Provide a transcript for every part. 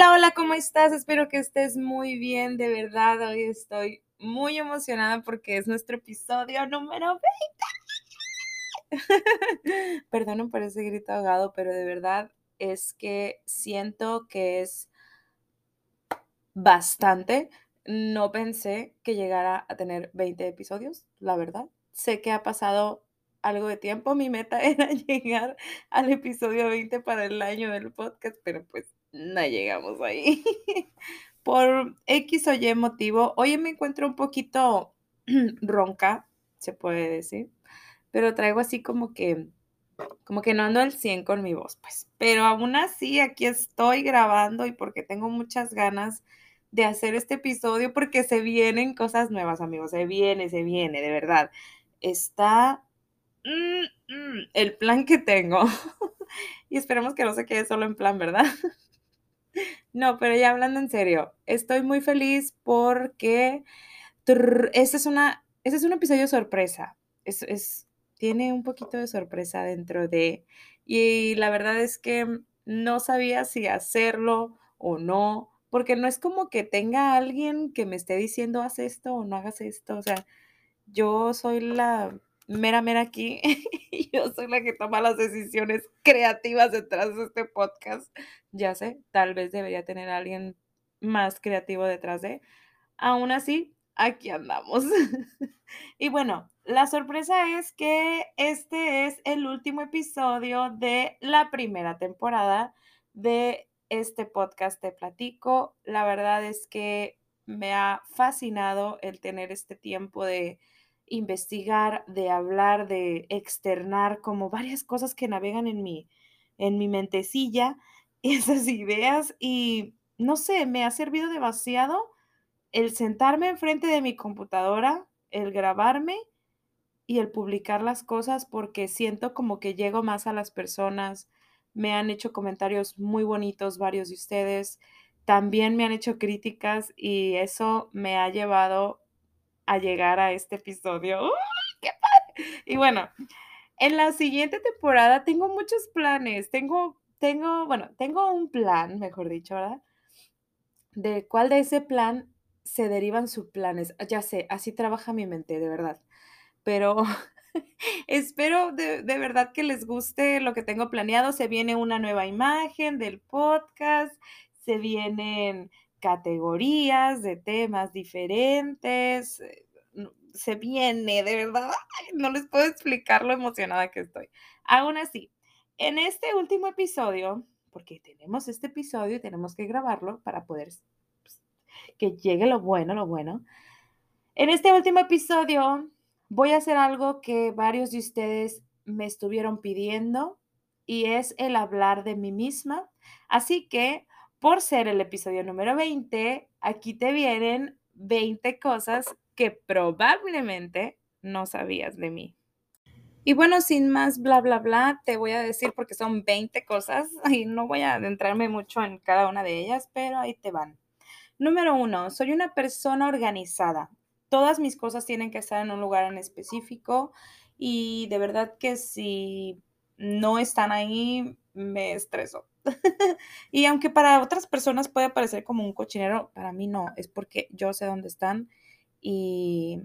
Hola, hola, ¿cómo estás? Espero que estés muy bien, de verdad. Hoy estoy muy emocionada porque es nuestro episodio número 20. Perdonen por ese grito ahogado, pero de verdad es que siento que es bastante. No pensé que llegara a tener 20 episodios, la verdad. Sé que ha pasado algo de tiempo. Mi meta era llegar al episodio 20 para el año del podcast, pero pues no llegamos ahí. Por X o Y motivo, hoy me encuentro un poquito ronca, se puede decir, pero traigo así como que, como que no ando al 100 con mi voz, pues. Pero aún así, aquí estoy grabando y porque tengo muchas ganas de hacer este episodio porque se vienen cosas nuevas, amigos, se viene, se viene, de verdad. Está mm, mm, el plan que tengo. y esperemos que no se quede solo en plan, ¿verdad? No, pero ya hablando en serio, estoy muy feliz porque este es, una, es un episodio sorpresa. Es, es, tiene un poquito de sorpresa dentro de... Y la verdad es que no sabía si hacerlo o no, porque no es como que tenga alguien que me esté diciendo haz esto o no hagas esto. O sea, yo soy la mera, mera aquí. Yo soy la que toma las decisiones creativas detrás de este podcast. Ya sé, tal vez debería tener alguien más creativo detrás de. Aún así, aquí andamos. y bueno, la sorpresa es que este es el último episodio de la primera temporada de este podcast Te Platico. La verdad es que me ha fascinado el tener este tiempo de investigar, de hablar, de externar como varias cosas que navegan en mi, en mi mentecilla, esas ideas y no sé, me ha servido demasiado el sentarme enfrente de mi computadora, el grabarme y el publicar las cosas porque siento como que llego más a las personas. Me han hecho comentarios muy bonitos varios de ustedes. También me han hecho críticas y eso me ha llevado a llegar a este episodio. ¡Uy, qué padre! Y bueno, en la siguiente temporada tengo muchos planes. Tengo, tengo, bueno, tengo un plan, mejor dicho, ¿verdad? De cuál de ese plan se derivan sus planes. Ya sé, así trabaja mi mente, de verdad. Pero espero de, de, verdad que les guste lo que tengo planeado. Se viene una nueva imagen del podcast, se vienen categorías de temas diferentes. Eh, se viene, de verdad, no les puedo explicar lo emocionada que estoy. Aún así, en este último episodio, porque tenemos este episodio y tenemos que grabarlo para poder pues, que llegue lo bueno, lo bueno. En este último episodio voy a hacer algo que varios de ustedes me estuvieron pidiendo y es el hablar de mí misma. Así que por ser el episodio número 20, aquí te vienen 20 cosas que probablemente no sabías de mí. Y bueno, sin más bla, bla, bla, te voy a decir porque son 20 cosas y no voy a adentrarme mucho en cada una de ellas, pero ahí te van. Número uno, soy una persona organizada. Todas mis cosas tienen que estar en un lugar en específico y de verdad que si no están ahí, me estreso. y aunque para otras personas puede parecer como un cochinero, para mí no, es porque yo sé dónde están y,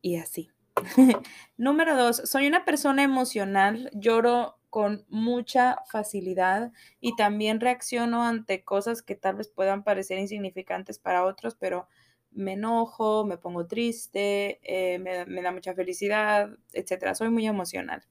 y así. Número dos, soy una persona emocional, lloro con mucha facilidad y también reacciono ante cosas que tal vez puedan parecer insignificantes para otros, pero me enojo, me pongo triste, eh, me, da mucha felicidad, etc. Soy muy emocional.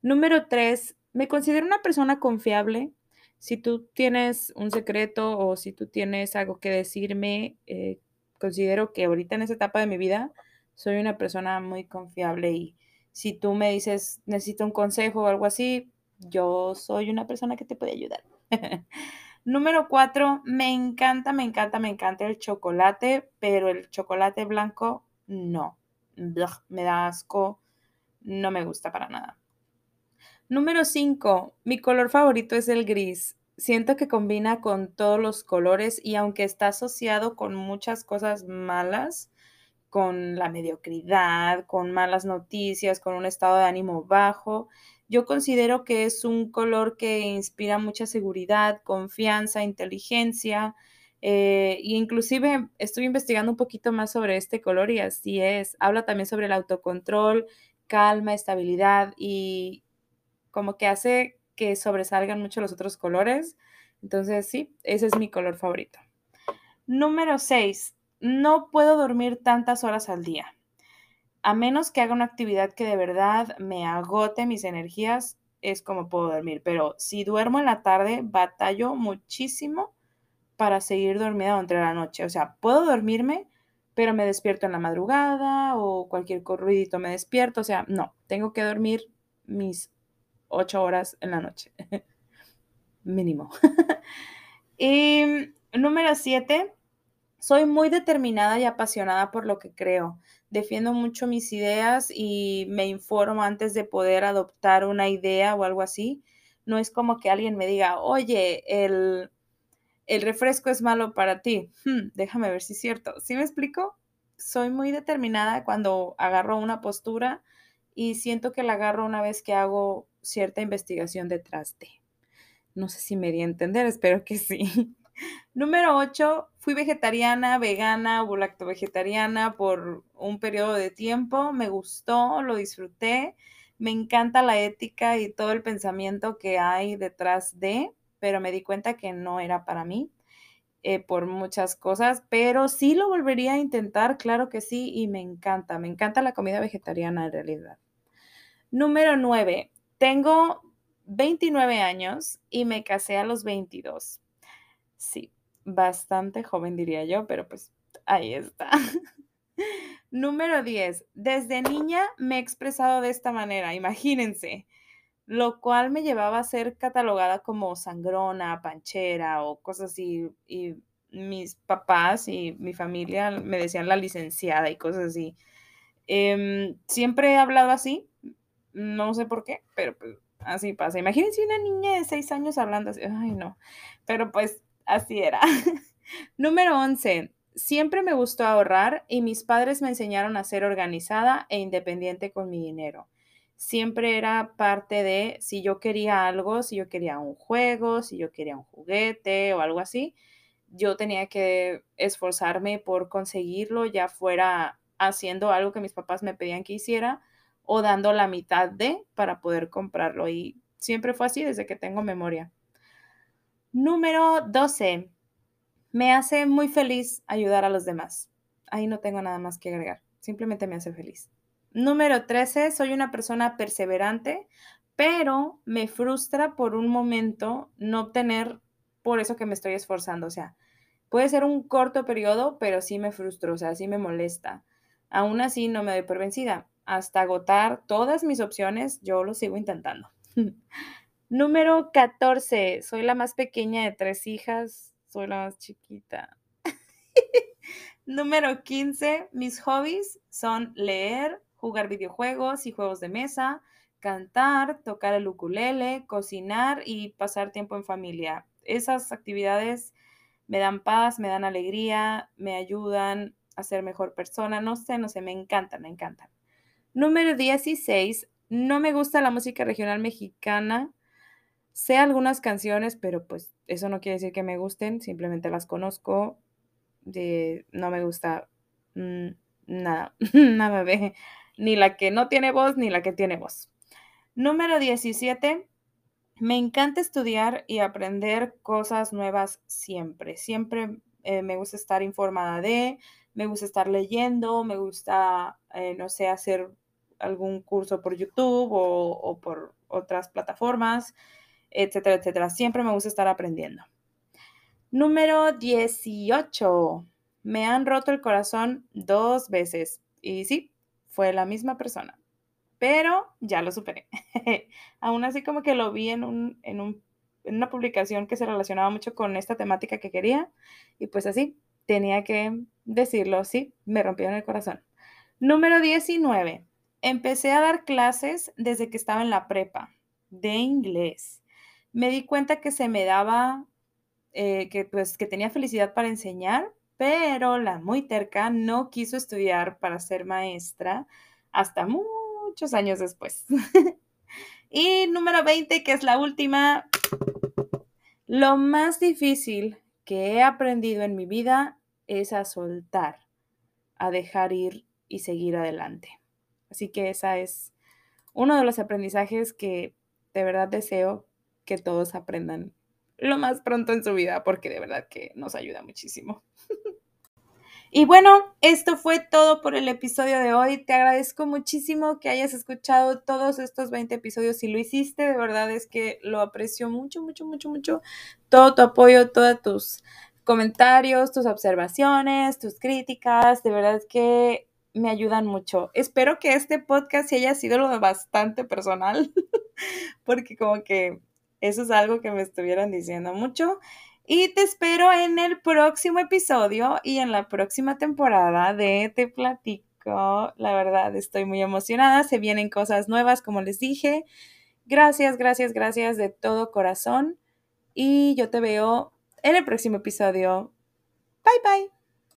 Número tres, me considero una persona confiable. Si tú tienes un secreto o si tú tienes algo que decirme, eh, considero que ahorita en esa etapa de mi vida soy una persona muy confiable y si tú me dices necesito un consejo o algo así, yo soy una persona que te puede ayudar. Número cuatro, me encanta, me encanta, me encanta el chocolate, pero el chocolate blanco no. me da asco, no me gusta para nada. Número 5. Mi color favorito es el gris. Siento que combina con todos los colores y aunque está asociado con muchas cosas malas, con la mediocridad, con malas noticias, con un estado de ánimo bajo. Yo considero que es un color que inspira mucha seguridad, confianza, inteligencia. e inclusive estoy investigando un poquito más sobre este color y así es. Habla también sobre el autocontrol, calma, estabilidad y como que hace que sobresalgan mucho los otros colores. Entonces, sí, ese es mi color favorito. Número 6 no puedo dormir tantas horas al día. A menos que haga una actividad que de verdad me agote mis energías, es como puedo dormir. Pero si duermo en la tarde, batallo muchísimo para seguir dormida durante la noche. O sea, puedo dormirme, pero me despierto en la madrugada o cualquier ruidito me despierto. O sea, no, tengo que dormir mis ocho horas en la noche. Mínimo. y número siete, soy muy determinada y apasionada por lo que creo. Defiendo mucho mis ideas y me informo antes de poder adoptar una idea o algo así. No es como que alguien me diga, oye, el, el refresco es malo para ti. Hmm, déjame ver si es cierto. ¿Sí me explico? Soy muy determinada cuando agarro una postura y siento que la agarro una vez que hago cierta investigación detrás de. No sé si me di a entender, espero que sí. Número 8, fui vegetariana, vegana o lacto-vegetariana por un periodo de tiempo. Me gustó, lo disfruté. Me encanta la ética y todo el pensamiento que hay detrás de, pero me di cuenta que no era para mí eh, por muchas cosas, pero sí lo volvería a intentar, claro que sí, y me encanta, me encanta la comida vegetariana en realidad. Número 9, tengo 29 años y me casé a los 22. Sí, bastante joven diría yo, pero pues ahí está. Número 10. Desde niña me he expresado de esta manera, imagínense, lo cual me llevaba a ser catalogada como sangrona, panchera o cosas así. Y mis papás y mi familia me decían la licenciada y cosas así. Em, siempre he hablado así, no sé por qué, pero pues así pasa. Imagínense una niña de 6 años hablando así, ay no, pero pues Así era. Número 11. Siempre me gustó ahorrar y mis padres me enseñaron a ser organizada e independiente con mi dinero. Siempre era parte de si yo quería algo, si yo quería un juego, si yo quería un juguete o algo así, yo tenía que esforzarme por conseguirlo, ya fuera haciendo algo que mis papás me pedían que hiciera o dando la mitad de para poder comprarlo. Y siempre fue así desde que tengo memoria. Número 12. Me hace muy feliz ayudar a los demás. Ahí no tengo nada más que agregar. Simplemente me hace feliz. Número 13. Soy una persona perseverante, pero me frustra por un momento no obtener por eso que me estoy esforzando. O sea, puede ser un corto periodo, pero sí me frustro, o sea, sí me molesta. Aún así, no me doy por vencida. Hasta agotar todas mis opciones, yo lo sigo intentando. Número 14. Soy la más pequeña de tres hijas. Soy la más chiquita. Número 15. Mis hobbies son leer, jugar videojuegos y juegos de mesa, cantar, tocar el ukulele, cocinar y pasar tiempo en familia. Esas actividades me dan paz, me dan alegría, me ayudan a ser mejor persona. No sé, no sé, me encantan, me encantan. Número 16. No me gusta la música regional mexicana Sé algunas canciones, pero pues eso no quiere decir que me gusten, simplemente las conozco. De, no me gusta mm, nada, nada de ni la que no tiene voz ni la que tiene voz. Número 17. Me encanta estudiar y aprender cosas nuevas siempre. Siempre eh, me gusta estar informada de, me gusta estar leyendo, me gusta, eh, no sé, hacer algún curso por YouTube o, o por otras plataformas etcétera, etcétera. Siempre me gusta estar aprendiendo. Número 18. Me han roto el corazón dos veces. Y sí, fue la misma persona. Pero ya lo superé. Aún así como que lo vi en, un, en, un, una publicación que se relacionaba mucho con esta temática que quería. Y pues así, tenía que decirlo. Sí, me rompieron el corazón. Número 19. Empecé a dar clases desde que estaba en la prepa de inglés me di cuenta que se me daba, eh, que pues que tenía felicidad para enseñar pero la muy terca no quiso estudiar para ser maestra hasta muchos años después. y número 20, que es la última, lo más difícil que he aprendido en mi vida es a soltar, a dejar ir y seguir adelante. Así que esa es uno de los aprendizajes que de verdad deseo que todos aprendan lo más pronto en su vida, porque de verdad que nos ayuda muchísimo. Y bueno, esto fue todo por el episodio de hoy. Te agradezco muchísimo que hayas escuchado todos estos 20 episodios. Si lo hiciste, de verdad es que lo aprecio mucho, mucho, mucho, mucho. Todo tu apoyo, todos tus comentarios, tus observaciones, tus críticas. De verdad que me ayudan mucho. Espero que este podcast haya sido lo bastante personal, porque como que eso es algo que me estuvieran diciendo mucho. Y te espero en el próximo episodio y en la próxima temporada de Te Platico. La verdad, estoy muy emocionada. Se vienen cosas nuevas, como les dije. Gracias, gracias, gracias de todo corazón. Y yo te veo en el próximo episodio. Bye, bye.